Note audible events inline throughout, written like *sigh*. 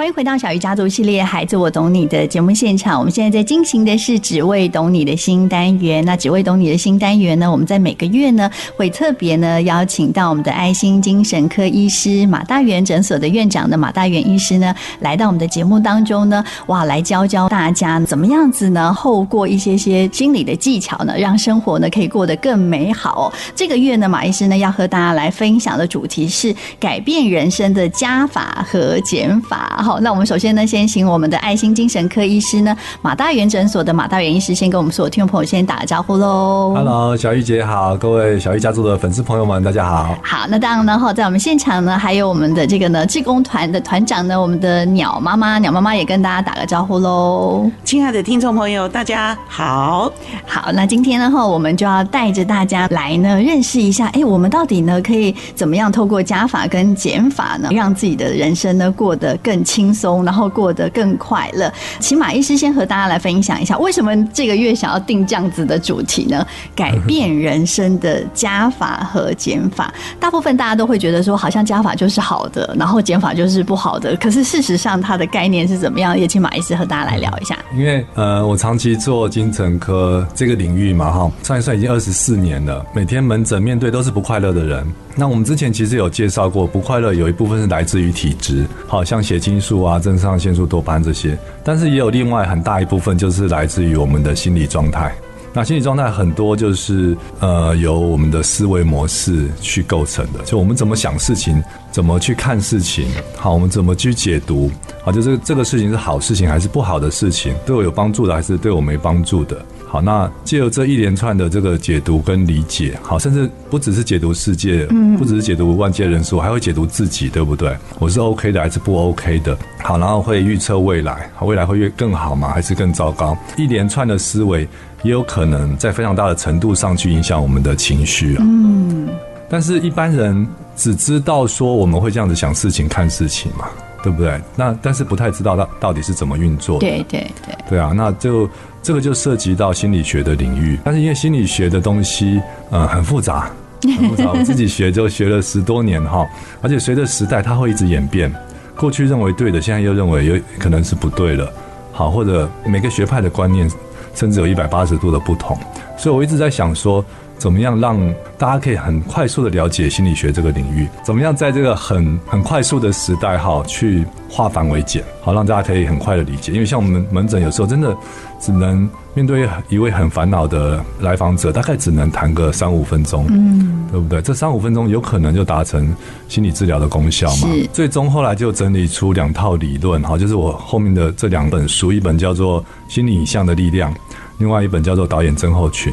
欢迎回到小鱼家族系列《孩子我懂你》的节目现场。我们现在在进行的是“只为懂你”的新单元。那“只为懂你”的新单元呢，我们在每个月呢会特别呢邀请到我们的爱心精神科医师马大元诊所的院长的马大元医师呢来到我们的节目当中呢，哇，来教教大家怎么样子呢，透过一些些心理的技巧呢，让生活呢可以过得更美好。这个月呢，马医师呢要和大家来分享的主题是改变人生的加法和减法。好，那我们首先呢，先请我们的爱心精神科医师呢，马大元诊所的马大元医师，先跟我们所有听众朋友先打个招呼喽。Hello，小玉姐好，各位小玉家族的粉丝朋友们，大家好。好，那当然呢，哈，在我们现场呢，还有我们的这个呢，志工团的团长呢，我们的鸟妈妈，鸟妈妈也跟大家打个招呼喽。亲爱的听众朋友，大家好。好，那今天呢，哈，我们就要带着大家来呢，认识一下，哎，我们到底呢，可以怎么样透过加法跟减法呢，让自己的人生呢过得更轻轻松。然后过得更快乐。请马医师先和大家来分享一下，为什么这个月想要定这样子的主题呢？改变人生的加法和减法。大部分大家都会觉得说，好像加法就是好的，然后减法就是不好的。可是事实上，它的概念是怎么样？也请马医师和大家来聊一下。因为呃，我长期做精神科这个领域嘛，哈，算一算已经二十四年了。每天门诊面对都是不快乐的人。那我们之前其实有介绍过，不快乐有一部分是来自于体质，好像血清素啊。肾上腺素、多巴胺这些，但是也有另外很大一部分，就是来自于我们的心理状态。那心理状态很多就是呃，由我们的思维模式去构成的，就我们怎么想事情，怎么去看事情，好，我们怎么去解读，好，就是这个事情是好事情还是不好的事情，对我有帮助的还是对我没帮助的。好，那借由这一连串的这个解读跟理解，好，甚至不只是解读世界，嗯，不只是解读万界人数，还会解读自己，对不对？我是 OK 的还是不 OK 的？好，然后会预测未来，好，未来会越更好吗？还是更糟糕？一连串的思维也有可能在非常大的程度上去影响我们的情绪啊。嗯，但是一般人只知道说我们会这样子想事情、看事情嘛。对不对？那但是不太知道它到底是怎么运作的。对对对。对啊，那就这个就涉及到心理学的领域。但是因为心理学的东西，呃，很复杂，*laughs* 很复杂。我自己学就学了十多年哈，而且随着时代，它会一直演变。过去认为对的，现在又认为有可能是不对了。好，或者每个学派的观念，甚至有一百八十度的不同。所以我一直在想说。怎么样让大家可以很快速的了解心理学这个领域？怎么样在这个很很快速的时代哈，去化繁为简，好让大家可以很快的理解？因为像我们门诊有时候真的只能面对一位很烦恼的来访者，大概只能谈个三五分钟，嗯，对不对？这三五分钟有可能就达成心理治疗的功效嘛？最终后来就整理出两套理论，哈，就是我后面的这两本书，一本叫做《心理影像的力量》，另外一本叫做《导演症候群》。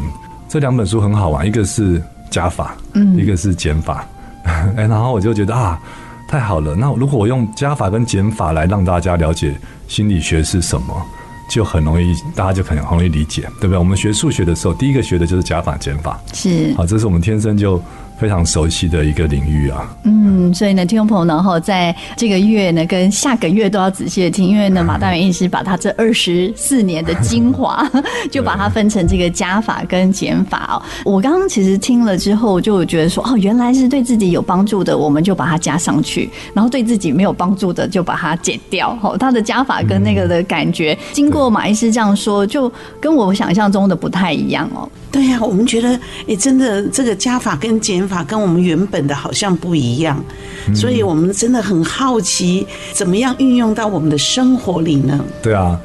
这两本书很好玩，一个是加法，嗯，一个是减法，*laughs* 哎，然后我就觉得啊，太好了。那如果我用加法跟减法来让大家了解心理学是什么，就很容易，大家就很容易理解，对不对？我们学数学的时候，第一个学的就是加法减法，是，好，这是我们天生就。非常熟悉的一个领域啊，嗯，所以呢，听众朋友呢，哈，在这个月呢，跟下个月都要仔细的听，因为呢，马大元医师把他这二十四年的精华，*laughs* 就把它分成这个加法跟减法哦。我刚刚其实听了之后，就觉得说，哦，原来是对自己有帮助的，我们就把它加上去，然后对自己没有帮助的，就把它减掉。哦，他的加法跟那个的感觉，经过马医师这样说，就跟我想象中的不太一样哦。对呀、啊，我们觉得，哎，真的这个加法跟减法跟我们原本的好像不一样，所以我们真的很好奇，怎么样运用到我们的生活里呢？对啊，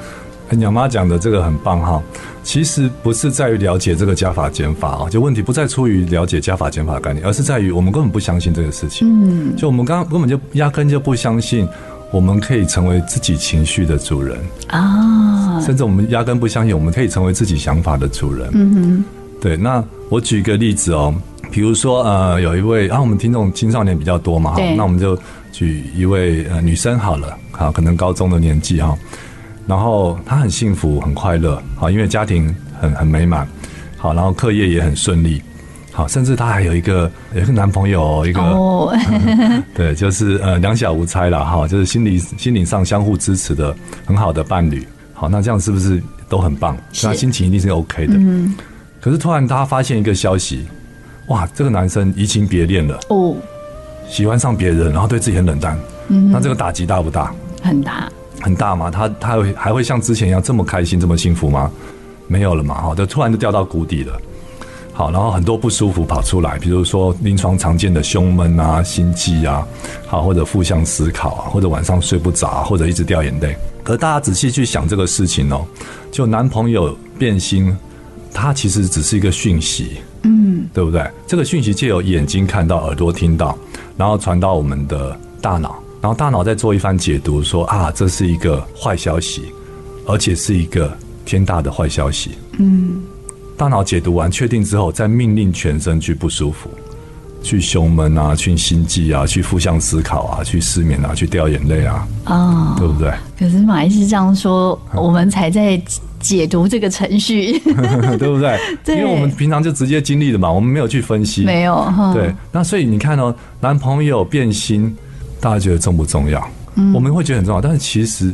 鸟妈讲的这个很棒哈。其实不是在于了解这个加法减法啊，就问题不在出于了解加法减法的概念，而是在于我们根本不相信这个事情。嗯，就我们刚刚根本就压根就不相信，我们可以成为自己情绪的主人啊，甚至我们压根不相信我们可以成为自己想法的主人。嗯哼。对，那我举一个例子哦，比如说呃，有一位啊，我们听众青少年比较多嘛，那我们就举一位呃女生好了，好，可能高中的年纪哈，然后她很幸福很快乐，好，因为家庭很很美满，好，然后课业也很顺利，好，甚至她还有一个有一个男朋友，一个哦 *laughs* *laughs* 对，就是呃两小无猜了哈，就是心理心理上相互支持的很好的伴侣，好，那这样是不是都很棒？那，心情一定是 OK 的。嗯。可是突然，他发现一个消息，哇，这个男生移情别恋了哦，喜欢上别人，然后对自己很冷淡，嗯，那这个打击大不大？很大，很大吗？他他会还会像之前一样这么开心、这么幸福吗？没有了嘛，哈，就突然就掉到谷底了。好，然后很多不舒服跑出来，比如说临床常见的胸闷啊、心悸啊，好，或者负向思考啊，或者晚上睡不着，或者一直掉眼泪。可是大家仔细去想这个事情哦，就男朋友变心，他其实只是一个讯息，嗯，对不对？这个讯息借由眼睛看到、耳朵听到，然后传到我们的大脑，然后大脑再做一番解读说，说啊，这是一个坏消息，而且是一个天大的坏消息，嗯。大脑解读完确定之后，再命令全身去不舒服，去胸闷啊，去心悸啊，去负向思考啊，去失眠啊，去掉眼泪啊，哦，对不对？可是马医师这样说，我们才在解读这个程序，*laughs* 对不对？*laughs* 对，因为我们平常就直接经历的嘛，我们没有去分析，没有。对，那所以你看哦，男朋友变心，大家觉得重不重要？嗯，我们会觉得很重要，但是其实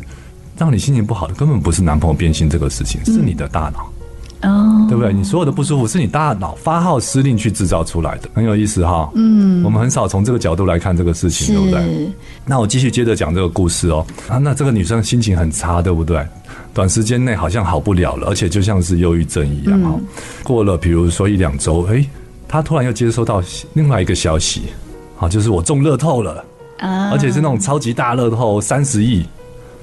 让你心情不好的根本不是男朋友变心这个事情，是你的大脑。哦，对不对？你所有的不舒服是你大脑发号施令去制造出来的，很有意思哈。嗯，我们很少从这个角度来看这个事情，对不对？那我继续接着讲这个故事哦。啊，那这个女生心情很差，对不对？短时间内好像好不了了，而且就像是忧郁症一样。嗯，过了比如说一两周，哎，他突然又接收到另外一个消息，啊，就是我中乐透了啊，而且是那种超级大乐透三十亿，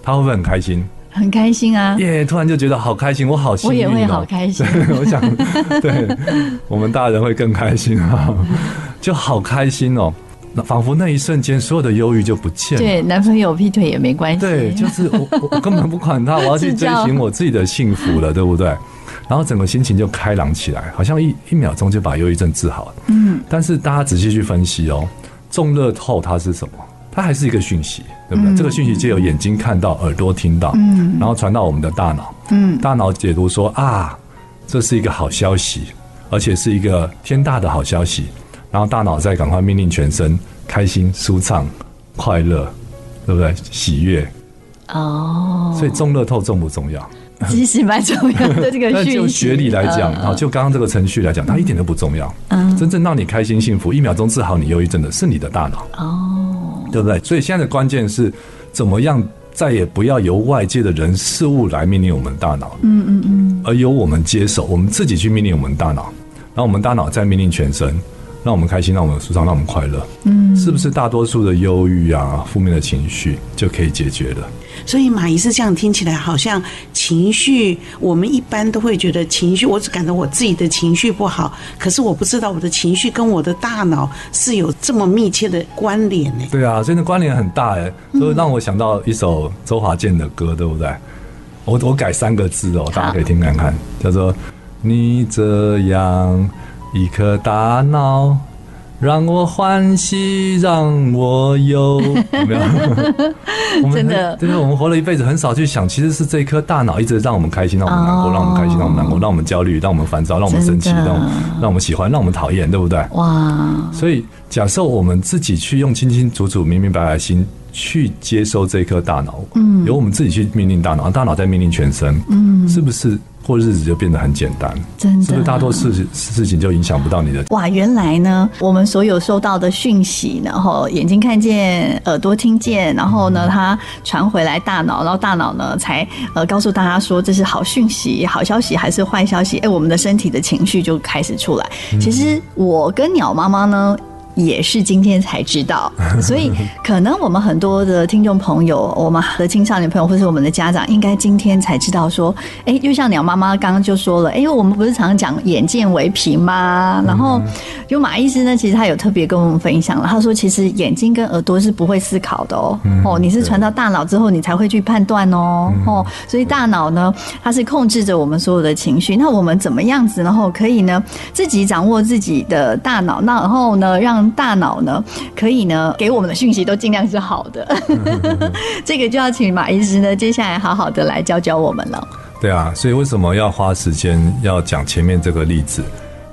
他会不会很开心？很开心啊！耶，突然就觉得好开心，我好幸运，我也会好开心。*laughs* 我想，对，我们大人会更开心啊，就好开心哦。那仿佛那一瞬间，所有的忧郁就不见了。对，男朋友劈腿也没关系。对，就是我，我根本不管他，我要去追寻我自己的幸福了，对不对？然后整个心情就开朗起来，好像一一秒钟就把忧郁症治好了。嗯。但是大家仔细去分析哦，中乐透它是什么？它还是一个讯息，对不对？嗯、这个讯息借由眼睛看到，耳朵听到，嗯，然后传到我们的大脑，嗯，大脑解读说啊，这是一个好消息，而且是一个天大的好消息，然后大脑再赶快命令全身开心、舒畅、快乐，对不对？喜悦，哦，所以中乐透重不重要？其实蛮重要的这个 *laughs* 讯息。但就学理来讲，啊，就刚刚这个程序来讲，它一点都不重要。嗯，真正让你开心幸福，一秒钟治好你忧郁症的是你的大脑。哦，对不对？所以现在的关键是，怎么样再也不要由外界的人事物来命令我们大脑。嗯嗯嗯，而由我们接受，我们自己去命令我们大脑，然后我们大脑再命令全身。让我们开心，让我们舒畅，让我们快乐。嗯，是不是大多数的忧郁啊、负面的情绪就可以解决了？所以马医师这样听起来，好像情绪，我们一般都会觉得情绪，我只感到我自己的情绪不好，可是我不知道我的情绪跟我的大脑是有这么密切的关联呢？对啊，真的关联很大哎，所以让我想到一首周华健的歌，对不对？我我改三个字哦，大家可以听看看，叫做“你这样”。一颗大脑，让我欢喜，让我忧，*laughs* 有没有？*laughs* 我们真的，对，我们活了一辈子，很少去想，其实是这颗大脑一直让我们开心，让我们难过，让我们开心，让我们难过，让我们焦虑，让我们烦躁，让我们生气，让让我们喜欢，让我们讨厌，对不对？哇！所以，假设我们自己去用清清楚楚、明明白白的心去接收这颗大脑，嗯，由我们自己去命令大脑，大脑在命令全身，嗯，是不是？过日子就变得很简单，真的，是不是大多事情事情就影响不到你的？哇，原来呢，我们所有收到的讯息，然后眼睛看见，耳朵听见，然后呢，它传回来大脑，然后大脑呢才呃告诉大家说这是好讯息、好消息还是坏消息？哎，我们的身体的情绪就开始出来。其实我跟鸟妈妈呢。也是今天才知道，*laughs* 所以可能我们很多的听众朋友，我们的青少年朋友，或是我们的家长，应该今天才知道说，哎，就像鸟妈妈刚刚就说了，哎，我们不是常常讲眼见为凭吗？然后，就马医师呢，其实他有特别跟我们分享了，他说，其实眼睛跟耳朵是不会思考的哦，哦，你是传到大脑之后，你才会去判断哦，哦，所以大脑呢，它是控制着我们所有的情绪。那我们怎么样子，然后可以呢，自己掌握自己的大脑，那然后呢，让大脑呢，可以呢，给我们的讯息都尽量是好的。*laughs* 这个就要请马医师呢，接下来好好的来教教我们了。对啊，所以为什么要花时间要讲前面这个例子？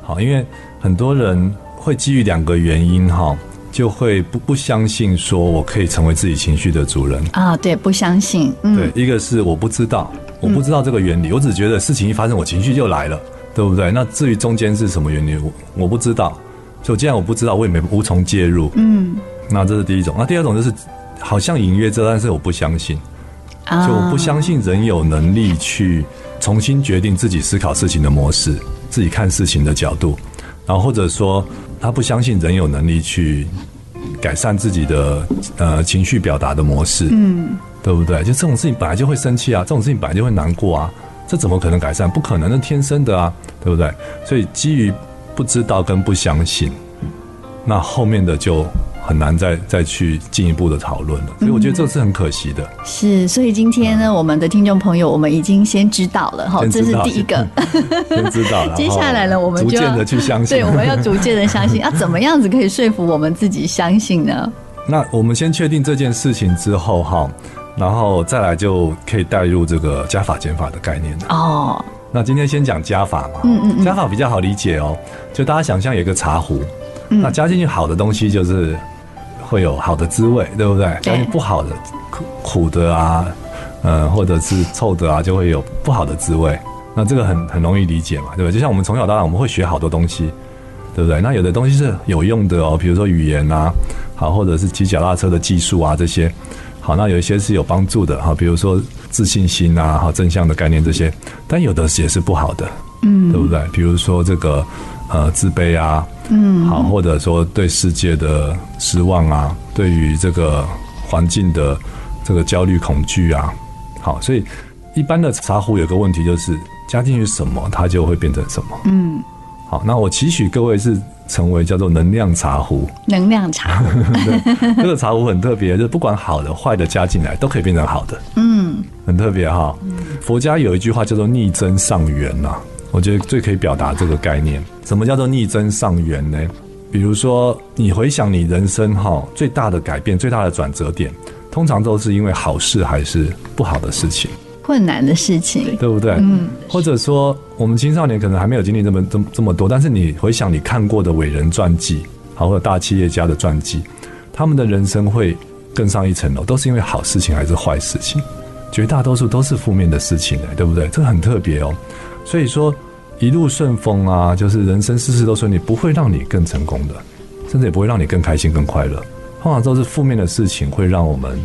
好，因为很多人会基于两个原因哈，就会不不相信说我可以成为自己情绪的主人啊。对，不相信。嗯，对，一个是我不知道，我不知道这个原理，嗯、我只觉得事情一发生，我情绪就来了，对不对？那至于中间是什么原理，我我不知道。就既然我不知道，我也没无从介入。嗯，那这是第一种。那第二种就是，好像隐约知道，但是我不相信，就我不相信人有能力去重新决定自己思考事情的模式，自己看事情的角度，然后或者说他不相信人有能力去改善自己的呃情绪表达的模式，嗯，对不对？就这种事情本来就会生气啊，这种事情本来就会难过啊，这怎么可能改善？不可能，那天生的啊，对不对？所以基于不知道跟不相信，那后面的就。很难再再去进一步的讨论了，所以我觉得这是很可惜的。嗯、是，所以今天呢，我们的听众朋友，我们已经先知道了哈，这是第一个，先知道了。*laughs* 接下来呢，我们就逐渐的去相信，对，我们要逐渐的相信 *laughs* 啊，怎么样子可以说服我们自己相信呢？那我们先确定这件事情之后哈，然后再来就可以带入这个加法减法的概念哦。那今天先讲加法嘛，嗯嗯，加法比较好理解哦，就大家想象有一个茶壶，那加进去好的东西就是。会有好的滋味，对不对？但是不好的苦苦的啊，呃，或者是臭的啊，就会有不好的滋味。那这个很很容易理解嘛，对不对？就像我们从小到大，我们会学好多东西，对不对？那有的东西是有用的哦，比如说语言啊，好，或者是骑脚踏车的技术啊，这些好。那有一些是有帮助的哈，比如说自信心啊，哈，正向的概念这些。但有的也是不好的，嗯，对不对？比如说这个呃自卑啊。嗯，好，或者说对世界的失望啊，对于这个环境的这个焦虑恐惧啊，好，所以一般的茶壶有个问题就是加进去什么，它就会变成什么。嗯，好，那我期许各位是成为叫做能量茶壶。能量茶壶，*laughs* 这个茶壶很特别，就是不管好的坏的加进来都可以变成好的。嗯，很特别哈。佛家有一句话叫做逆增上缘呐。我觉得最可以表达这个概念，什么叫做逆增上缘呢？比如说，你回想你人生哈最大的改变、最大的转折点，通常都是因为好事还是不好的事情？困难的事情，对不对？嗯。或者说，我们青少年可能还没有经历这么这么这么多，但是你回想你看过的伟人传记，好，或者大企业家的传记，他们的人生会更上一层楼，都是因为好事情还是坏事情？绝大多数都是负面的事情，对不对？这个很特别哦。所以说，一路顺风啊，就是人生事事都顺利，不会让你更成功的，甚至也不会让你更开心、更快乐。通常都是负面的事情会让我们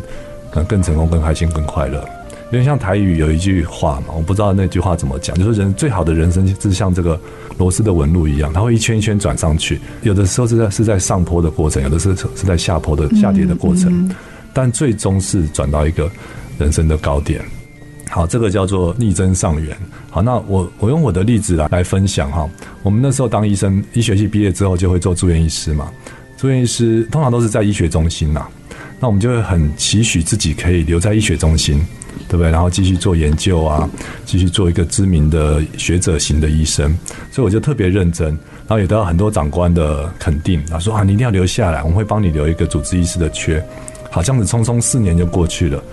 更更成功、更开心、更快乐。因为像台语有一句话嘛，我不知道那句话怎么讲，就是人最好的人生就是像这个螺丝的纹路一样，它会一圈一圈转上去。有的时候是在是在上坡的过程，有的是是在下坡的下跌的过程，嗯嗯、但最终是转到一个人生的高点。好，这个叫做逆增上缘。好，那我我用我的例子来来分享哈。我们那时候当医生，医学系毕业之后就会做住院医师嘛。住院医师通常都是在医学中心呐。那我们就会很期许自己可以留在医学中心，对不对？然后继续做研究啊，继续做一个知名的学者型的医生。所以我就特别认真，然后也得到很多长官的肯定，他说啊，你一定要留下来，我们会帮你留一个主治医师的缺。好，这样子匆匆四年就过去了。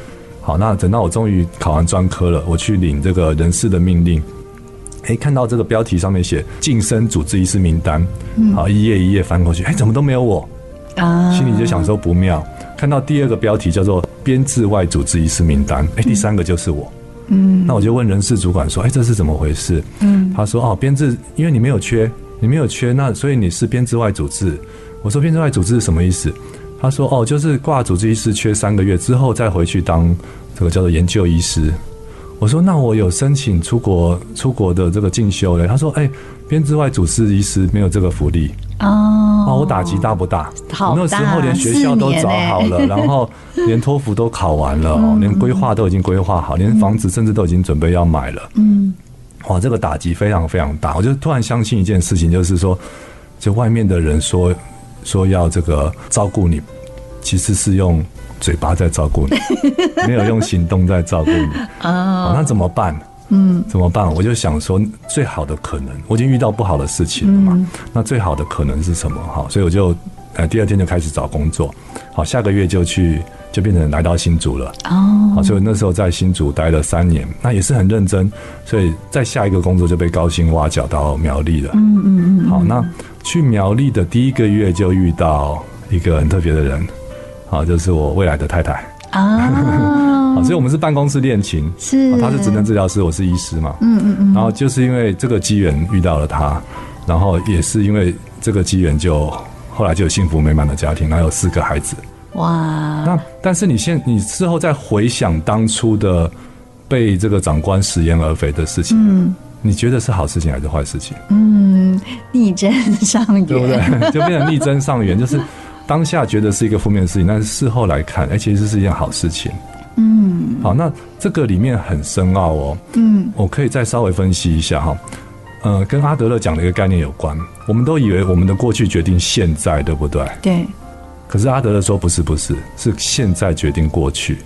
好，那等到我终于考完专科了，我去领这个人事的命令，哎，看到这个标题上面写晋升主治医师名单，好，一页一页翻过去，哎，怎么都没有我啊？心里就想说不妙。看到第二个标题叫做编制外主治医师名单，哎，第三个就是我，嗯，那我就问人事主管说，哎，这是怎么回事？嗯，他说哦，编制，因为你没有缺，你没有缺，那所以你是编制外主治。我说编制外主治是什么意思？他说：“哦，就是挂主治医师缺三个月之后再回去当这个叫做研究医师。”我说：“那我有申请出国出国的这个进修嘞。”他说：“哎，编制外主治医师没有这个福利哦。”哦，我打击大不大？好大，那时候连学校都找好了，然后连 *laughs* 托福都考完了，嗯、连规划都已经规划好，连房子甚至都已经准备要买了。嗯，哇，这个打击非常非常大。我就突然相信一件事情，就是说，就外面的人说说要这个照顾你。其实是用嘴巴在照顾你，*laughs* 没有用行动在照顾你。*laughs* 哦，那怎么办？嗯，怎么办？我就想说，最好的可能，我已经遇到不好的事情了嘛。嗯、那最好的可能是什么？哈，所以我就，呃，第二天就开始找工作。好，下个月就去，就变成来到新竹了。哦，好，所以那时候在新竹待了三年，那也是很认真。所以在下一个工作就被高薪挖角到苗栗了。嗯嗯嗯。好，那去苗栗的第一个月就遇到一个很特别的人。好，就是我未来的太太啊，*laughs* 所以我们是办公室恋情，是，他是职能治疗师，我是医师嘛，嗯嗯嗯，然后就是因为这个机缘遇到了他，然后也是因为这个机缘，就后来就有幸福美满的家庭，然后有四个孩子，哇！那但是你现你事后再回想当初的被这个长官食言而肥的事情，嗯，你觉得是好事情还是坏事情？嗯，逆增上缘，对不对？*laughs* 就变成逆增上缘，就是当下觉得是一个负面的事情，但是事后来看，哎，其实是一件好事情。嗯，好，那这个里面很深奥哦。嗯，我可以再稍微分析一下哈。呃，跟阿德勒讲的一个概念有关。我们都以为我们的过去决定现在，对不对？对。可是阿德勒说不是，不是，是现在决定过去。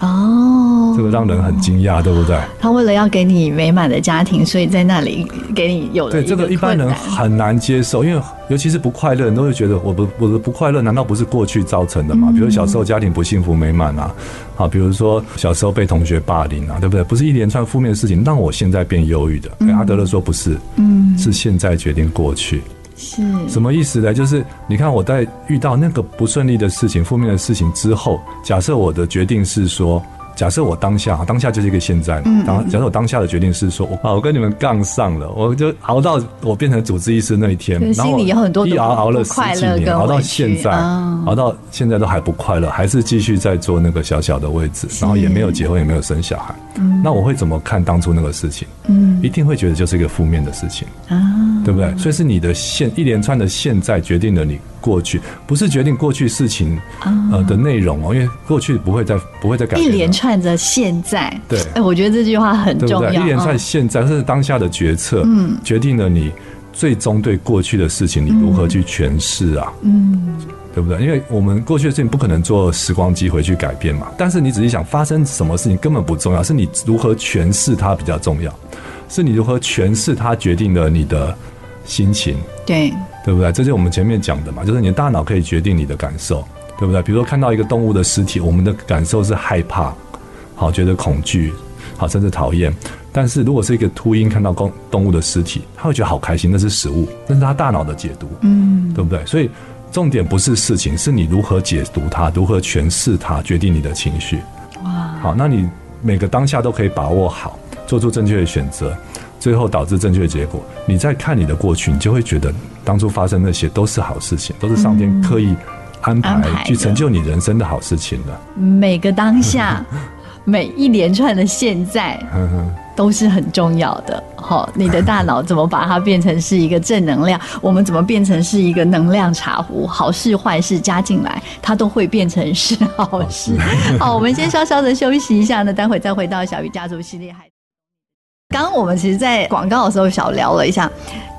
哦，这个让人很惊讶，对不对？他为了要给你美满的家庭，所以在那里给你有了。对，这个一般人很难接受，因为尤其是不快乐，人都会觉得我不我的不快乐，难道不是过去造成的吗？比如小时候家庭不幸福美满啊，好，比如说小时候被同学霸凌啊，对不对？不是一连串负面的事情让我现在变忧郁的。阿德勒说不是，嗯，是现在决定过去。是什么意思呢？就是你看我在遇到那个不顺利的事情、负面的事情之后，假设我的决定是说。假设我当下，当下就是一个现在。嗯，当假设我当下的决定是说，我我跟你们杠上了，我就熬到我变成主治医师那一天，然后一熬熬了十几年，熬到现在，熬到现在都还不快乐，还是继续在做那个小小的位置，然后也没有结婚，也没有生小孩。嗯，那我会怎么看当初那个事情？嗯，一定会觉得就是一个负面的事情啊，对不对？所以是你的现一连串的现在决定了你。过去不是决定过去事情呃的内容哦，因为过去不会再不会再改变。一连串的现在，对，哎，我觉得这句话很重要。一连串现在，是当下的决策，嗯，决定了你最终对过去的事情你如何去诠释啊，嗯，对不对？因为我们过去的事情不可能做时光机回去改变嘛，但是你仔细想，发生什么事情根本不重要，是你如何诠释它比较重要，是你如何诠释它决定了你的心情，对。对不对？这就是我们前面讲的嘛，就是你的大脑可以决定你的感受，对不对？比如说看到一个动物的尸体，我们的感受是害怕，好，觉得恐惧，好，甚至讨厌。但是如果是一个秃鹰看到公动物的尸体，他会觉得好开心，那是食物，那是他大脑的解读，嗯，对不对？所以重点不是事情，是你如何解读它，如何诠释它，决定你的情绪。哇，好，那你每个当下都可以把握好，做出正确的选择。最后导致正确的结果，你再看你的过去，你就会觉得当初发生那些都是好事情，都是上天刻意安排去成就你人生的好事情的。每个当下，*laughs* 每一连串的现在，都是很重要的。好，你的大脑怎么把它变成是一个正能量？*laughs* 我们怎么变成是一个能量茶壶？好事坏事加进来，它都会变成是好事。*laughs* 好，我们先稍稍的休息一下呢，待会再回到小鱼家族系列。刚刚我们其实，在广告的时候小聊了一下，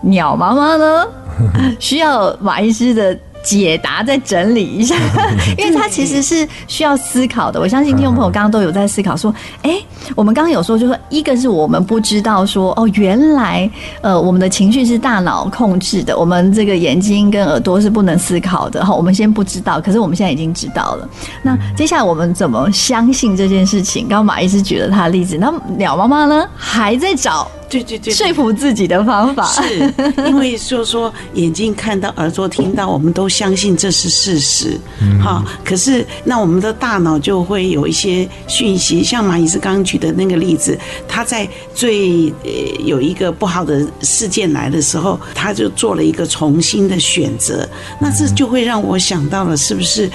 鸟妈妈呢，*laughs* 需要马医师的。解答再整理一下，*laughs* 因为它其实是需要思考的。我相信听众朋友刚刚都有在思考，说，哎、欸，我们刚刚有说，就是说，一个是我们不知道说，哦，原来呃，我们的情绪是大脑控制的，我们这个眼睛跟耳朵是不能思考的。好，我们先不知道，可是我们现在已经知道了。那接下来我们怎么相信这件事情？刚刚马医师举了他的例子，那鸟妈妈呢，还在找。对对对，说服自己的方法是，因为就是说眼睛看到，耳朵听到，我们都相信这是事实。好，可是那我们的大脑就会有一些讯息，像马医师刚刚举的那个例子，他在最呃有一个不好的事件来的时候，他就做了一个重新的选择，那这就会让我想到了，是不是？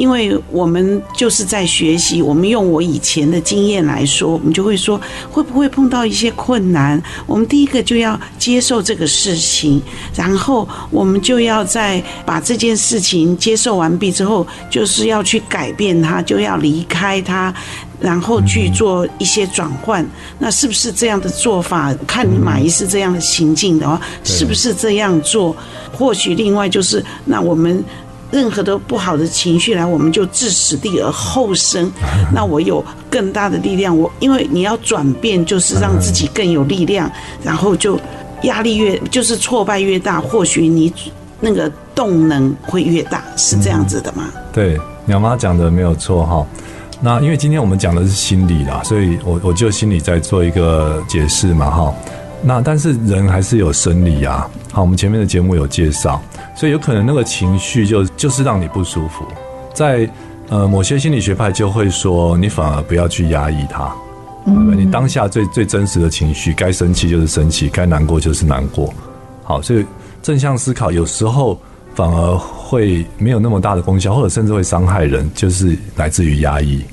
因为我们就是在学习，我们用我以前的经验来说，我们就会说，会不会碰到一些困难？我们第一个就要接受这个事情，然后我们就要在把这件事情接受完毕之后，就是要去改变它，就要离开它，然后去做一些转换。那是不是这样的做法？看你马医师这样的行径的话，是不是这样做？或许另外就是，那我们。任何的不好的情绪来，我们就置死地而后生。那我有更大的力量，我因为你要转变，就是让自己更有力量，然后就压力越就是挫败越大，或许你那个动能会越大，是这样子的吗？对，鸟妈讲的没有错哈。那因为今天我们讲的是心理啦，所以我我就心理在做一个解释嘛哈。那但是人还是有生理啊。好，我们前面的节目有介绍。所以有可能那个情绪就就是让你不舒服，在呃某些心理学派就会说，你反而不要去压抑它，对不对？你当下最最真实的情绪，该生气就是生气，该难过就是难过。好，所以正向思考有时候反而会没有那么大的功效，或者甚至会伤害人，就是来自于压抑。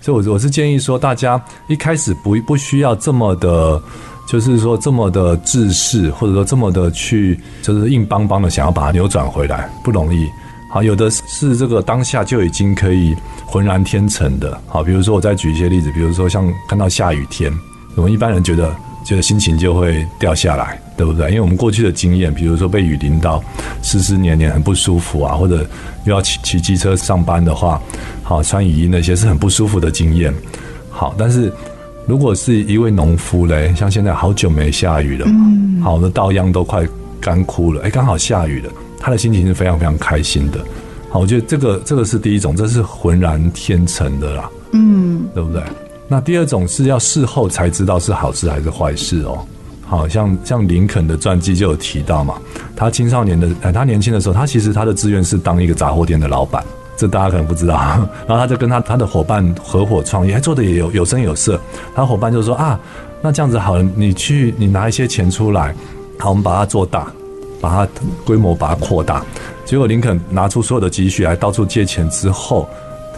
所以，我我是建议说，大家一开始不不需要这么的，就是说这么的自视，或者说这么的去，就是硬邦邦的想要把它扭转回来，不容易。好，有的是这个当下就已经可以浑然天成的。好，比如说我再举一些例子，比如说像看到下雨天，我们一般人觉得。觉得心情就会掉下来，对不对？因为我们过去的经验，比如说被雨淋到，湿湿黏黏很不舒服啊，或者又要骑骑机车上班的话，好，穿雨衣那些是很不舒服的经验。好，但是如果是一位农夫嘞，像现在好久没下雨了嘛，好，的稻秧都快干枯了，哎，刚好下雨了，他的心情是非常非常开心的。好，我觉得这个这个是第一种，这是浑然天成的啦，嗯，对不对？那第二种是要事后才知道是好事还是坏事哦，好像像林肯的传记就有提到嘛，他青少年的，哎，他年轻的时候，他其实他的志愿是当一个杂货店的老板，这大家可能不知道。*laughs* 然后他就跟他他的伙伴合伙创业，还做的也有有声有色。他伙伴就说啊，那这样子好了，你去你拿一些钱出来，好，我们把它做大，把它规模把它扩大。结果林肯拿出所有的积蓄来到处借钱之后，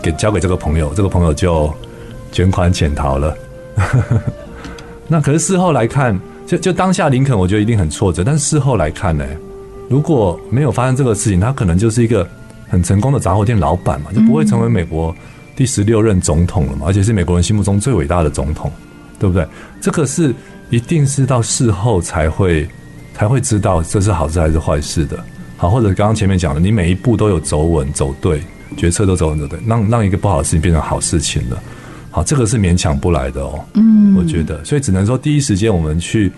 给交给这个朋友，这个朋友就。卷款潜逃了，*laughs* 那可是事后来看，就就当下林肯，我觉得一定很挫折。但事后来看呢，如果没有发生这个事情，他可能就是一个很成功的杂货店老板嘛，就不会成为美国第十六任总统了嘛，而且是美国人心目中最伟大的总统，对不对？这个是一定是到事后才会才会知道这是好事还是坏事的。好，或者刚刚前面讲的，你每一步都有走稳走对，决策都走稳走对，让让一个不好的事情变成好事情了。好，这个是勉强不来的哦。嗯，我觉得，所以只能说第一时间我们去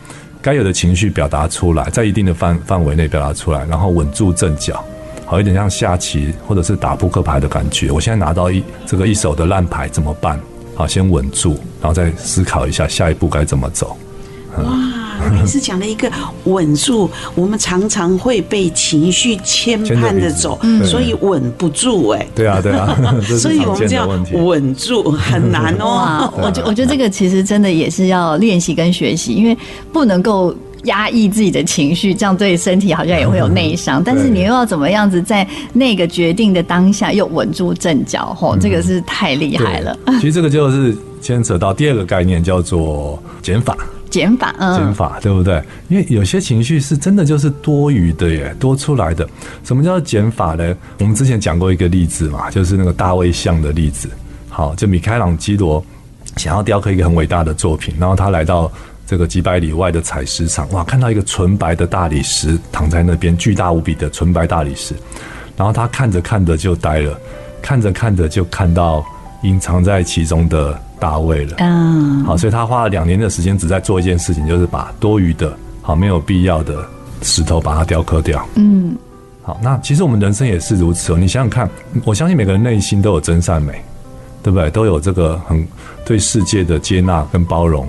该有的情绪表达出来，在一定的范范围内表达出来，然后稳住阵脚，好，有点像下棋或者是打扑克牌的感觉。我现在拿到一这个一手的烂牌怎么办？好，先稳住，然后再思考一下下一步该怎么走。哇。你是讲了一个稳住，我们常常会被情绪牵绊着走，所以稳不住哎。对啊，对啊，*laughs* 所以我们就要稳住，很难哦。我觉我觉得这个其实真的也是要练习跟学习，因为不能够压抑自己的情绪，这样对身体好像也会有内伤。但是你又要怎么样子在那个决定的当下又稳住阵脚？吼，这个是太厉害了。其实这个就是牵扯到第二个概念，叫做减法。减法，嗯，减法，对不对？因为有些情绪是真的就是多余的耶，多出来的。什么叫减法呢？我们之前讲过一个例子嘛，就是那个大卫像的例子。好，就米开朗基罗想要雕刻一个很伟大的作品，然后他来到这个几百里外的采石场，哇，看到一个纯白的大理石躺在那边，巨大无比的纯白大理石，然后他看着看着就呆了，看着看着就看到隐藏在其中的。大卫了，嗯，好，所以他花了两年的时间，只在做一件事情，就是把多余的、好没有必要的石头把它雕刻掉。嗯，好，那其实我们人生也是如此哦。你想想看，我相信每个人内心都有真善美，对不对？都有这个很对世界的接纳跟包容。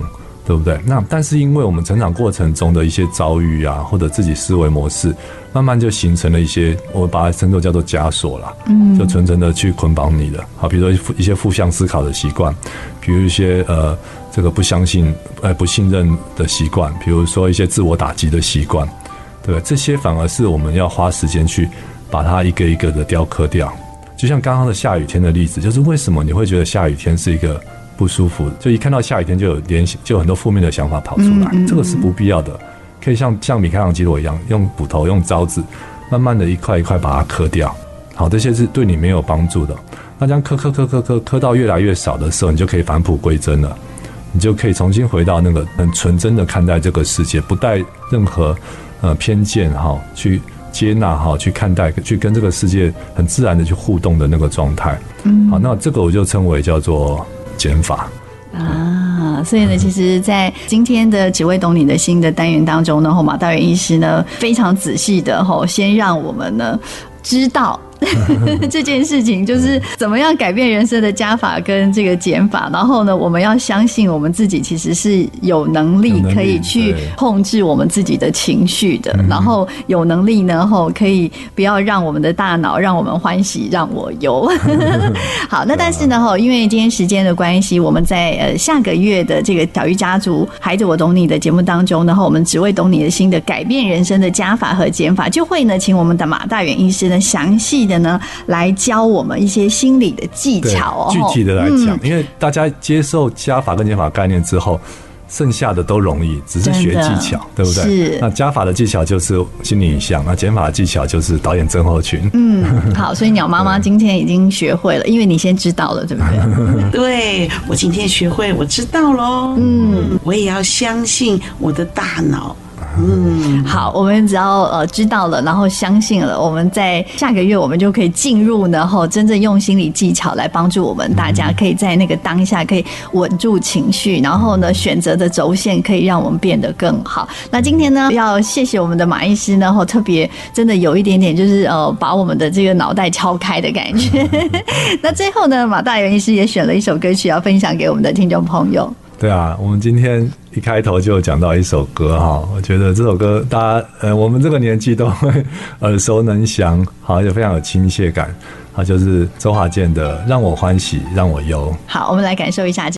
对不对？那但是因为我们成长过程中的一些遭遇啊，或者自己思维模式，慢慢就形成了一些，我把它称作叫做枷锁啦，嗯，就层层的去捆绑你的。好，比如说一些负向思考的习惯，比如一些呃这个不相信、呃不信任的习惯，比如说一些自我打击的习惯，对吧？这些反而是我们要花时间去把它一个一个的雕刻掉。就像刚刚的下雨天的例子，就是为什么你会觉得下雨天是一个不舒服，就一看到下雨天就有联想，就有很多负面的想法跑出来，这个是不必要的。可以像像米开朗基罗一样，用斧头、用凿子，慢慢的一块一块把它磕掉。好，这些是对你没有帮助的。那这样磕磕磕磕磕磕到越来越少的时候，你就可以返璞归真了。你就可以重新回到那个很纯真的看待这个世界，不带任何呃偏见哈，去接纳哈，去看待，去跟这个世界很自然的去互动的那个状态。嗯，好，那这个我就称为叫做。减法。啊，所以呢，其实，在今天的“只为懂你的心”的单元当中呢，马大元医师呢非常仔细的吼，先让我们呢知道 *laughs* 这件事情，就是怎么样改变人生的加法跟这个减法。然后呢，我们要相信我们自己其实是有能力可以去控制我们自己的情绪的。然后有能力呢，后可以不要让我们的大脑让我们欢喜让我忧。*laughs* 好，那但是呢，哈，因为今天时间的关系，我们在呃下个月的这个小鱼家族孩子我懂你的节目当中，然后我们只为懂你的心的改变人生的加法和减法，就会呢请我们的马大元医师呢详细的呢来教我们一些心理的技巧哦。具体的来讲，因为大家接受加法跟减法概念之后。剩下的都容易，只是学技巧，对不对？是。那加法的技巧就是心理影像，那减法的技巧就是导演症候群。嗯，好，所以鸟妈妈今天已经学会了，因为你先知道了，对不对？*laughs* 对，我今天学会，我知道喽。嗯，我也要相信我的大脑。嗯，好，我们只要呃知道了，然后相信了，我们在下个月我们就可以进入，然后真正用心理技巧来帮助我们大家，可以在那个当下可以稳住情绪，然后呢选择的轴线可以让我们变得更好。那今天呢，要谢谢我们的马医师，然后特别真的有一点点就是呃把我们的这个脑袋敲开的感觉。*laughs* 那最后呢，马大元医师也选了一首歌曲要分享给我们的听众朋友。对啊，我们今天一开头就讲到一首歌哈，我觉得这首歌大家呃，我们这个年纪都会耳熟能详，好，也非常有亲切感，好就是周华健的《让我欢喜让我忧》。好，我们来感受一下。